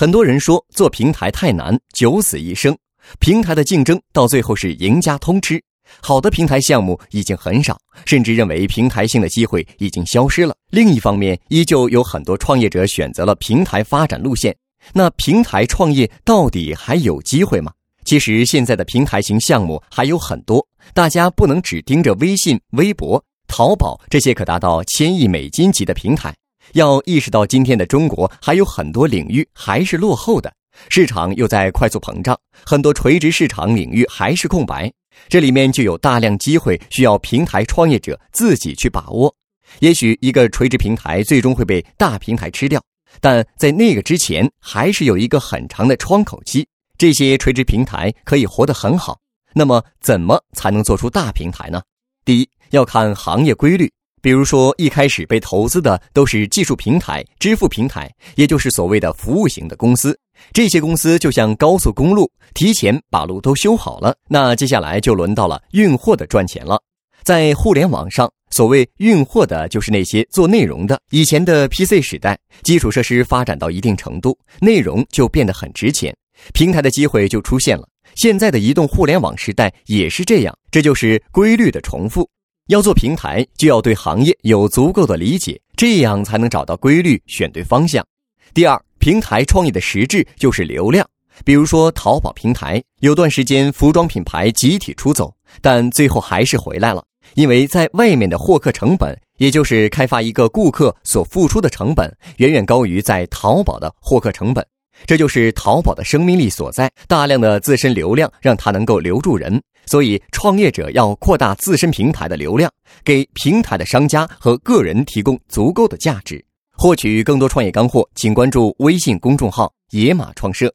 很多人说做平台太难，九死一生，平台的竞争到最后是赢家通吃。好的平台项目已经很少，甚至认为平台性的机会已经消失了。另一方面，依旧有很多创业者选择了平台发展路线。那平台创业到底还有机会吗？其实现在的平台型项目还有很多，大家不能只盯着微信、微博、淘宝这些可达到千亿美金级的平台，要意识到今天的中国还有很多领域还是落后的，市场又在快速膨胀，很多垂直市场领域还是空白。这里面就有大量机会需要平台创业者自己去把握。也许一个垂直平台最终会被大平台吃掉，但在那个之前，还是有一个很长的窗口期。这些垂直平台可以活得很好。那么，怎么才能做出大平台呢？第一，要看行业规律。比如说，一开始被投资的都是技术平台、支付平台，也就是所谓的服务型的公司。这些公司就像高速公路，提前把路都修好了。那接下来就轮到了运货的赚钱了。在互联网上，所谓运货的，就是那些做内容的。以前的 PC 时代，基础设施发展到一定程度，内容就变得很值钱，平台的机会就出现了。现在的移动互联网时代也是这样，这就是规律的重复。要做平台，就要对行业有足够的理解，这样才能找到规律，选对方向。第二，平台创业的实质就是流量。比如说淘宝平台，有段时间服装品牌集体出走，但最后还是回来了，因为在外面的获客成本，也就是开发一个顾客所付出的成本，远远高于在淘宝的获客成本。这就是淘宝的生命力所在，大量的自身流量让它能够留住人。所以，创业者要扩大自身平台的流量，给平台的商家和个人提供足够的价值。获取更多创业干货，请关注微信公众号“野马创社”。